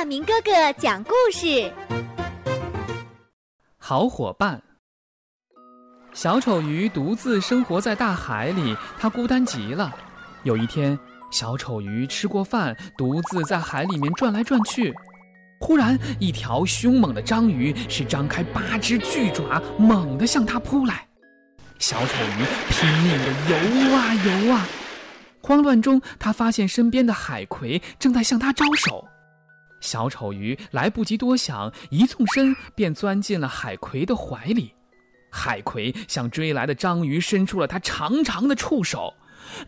大明哥哥讲故事。好伙伴，小丑鱼独自生活在大海里，它孤单极了。有一天，小丑鱼吃过饭，独自在海里面转来转去。忽然，一条凶猛的章鱼是张开八只巨爪，猛地向它扑来。小丑鱼拼命地游啊游啊，慌乱中，它发现身边的海葵正在向它招手。小丑鱼来不及多想，一纵身便钻进了海葵的怀里。海葵向追来的章鱼伸出了它长长的触手，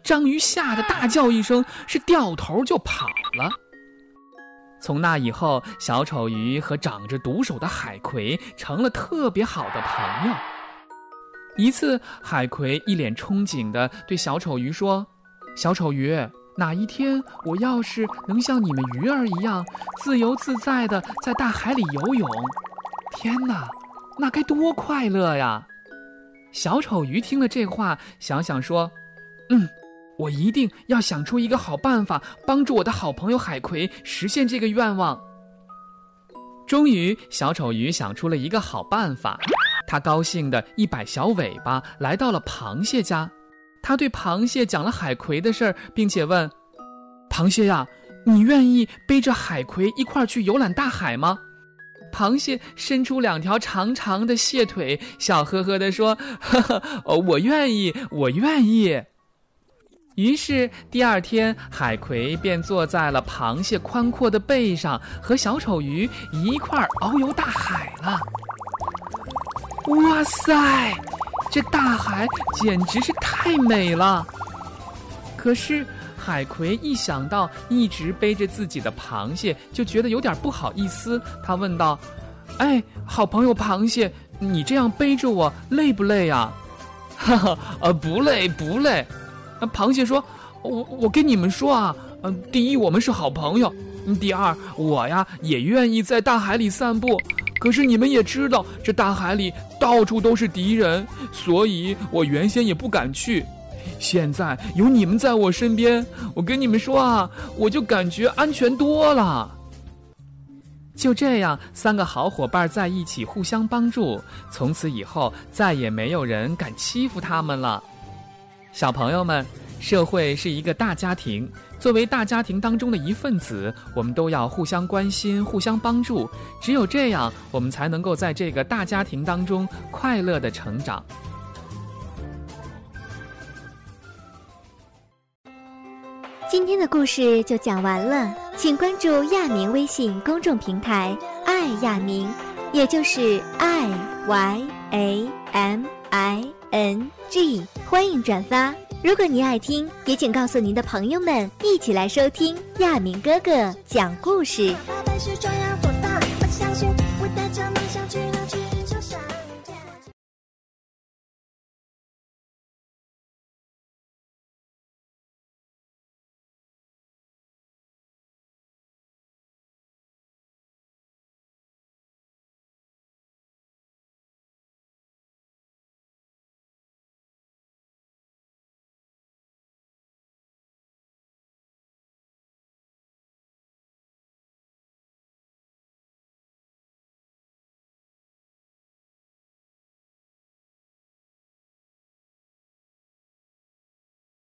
章鱼吓得大叫一声，是掉头就跑了。从那以后，小丑鱼和长着毒手的海葵成了特别好的朋友。一次，海葵一脸憧憬地对小丑鱼说：“小丑鱼。”哪一天我要是能像你们鱼儿一样自由自在的在大海里游泳，天哪，那该多快乐呀！小丑鱼听了这话，想想说：“嗯，我一定要想出一个好办法，帮助我的好朋友海葵实现这个愿望。”终于，小丑鱼想出了一个好办法，他高兴的一摆小尾巴，来到了螃蟹家。他对螃蟹讲了海葵的事儿，并且问：“螃蟹呀，你愿意背着海葵一块儿去游览大海吗？”螃蟹伸出两条长长的蟹腿，笑呵呵地说：“呵呵，我愿意，我愿意。”于是第二天，海葵便坐在了螃蟹宽阔的背上，和小丑鱼一块儿遨游大海了。哇塞！这大海简直是太美了。可是海葵一想到一直背着自己的螃蟹，就觉得有点不好意思。他问道：“哎，好朋友螃蟹，你这样背着我累不累呀？”“哈哈，呃，不累不累。”螃蟹说：“我我跟你们说啊，嗯，第一我们是好朋友，第二我呀也愿意在大海里散步。”可是你们也知道，这大海里到处都是敌人，所以我原先也不敢去。现在有你们在我身边，我跟你们说啊，我就感觉安全多了。就这样，三个好伙伴在一起互相帮助，从此以后再也没有人敢欺负他们了。小朋友们。社会是一个大家庭，作为大家庭当中的一份子，我们都要互相关心、互相帮助。只有这样，我们才能够在这个大家庭当中快乐的成长。今天的故事就讲完了，请关注亚明微信公众平台“爱亚明”，也就是 “i y a m i n g”，欢迎转发，如果您爱听，也请告诉您的朋友们一起来收听亚明哥哥讲故事。爸爸是重要伙伴，我相信我带着梦想去。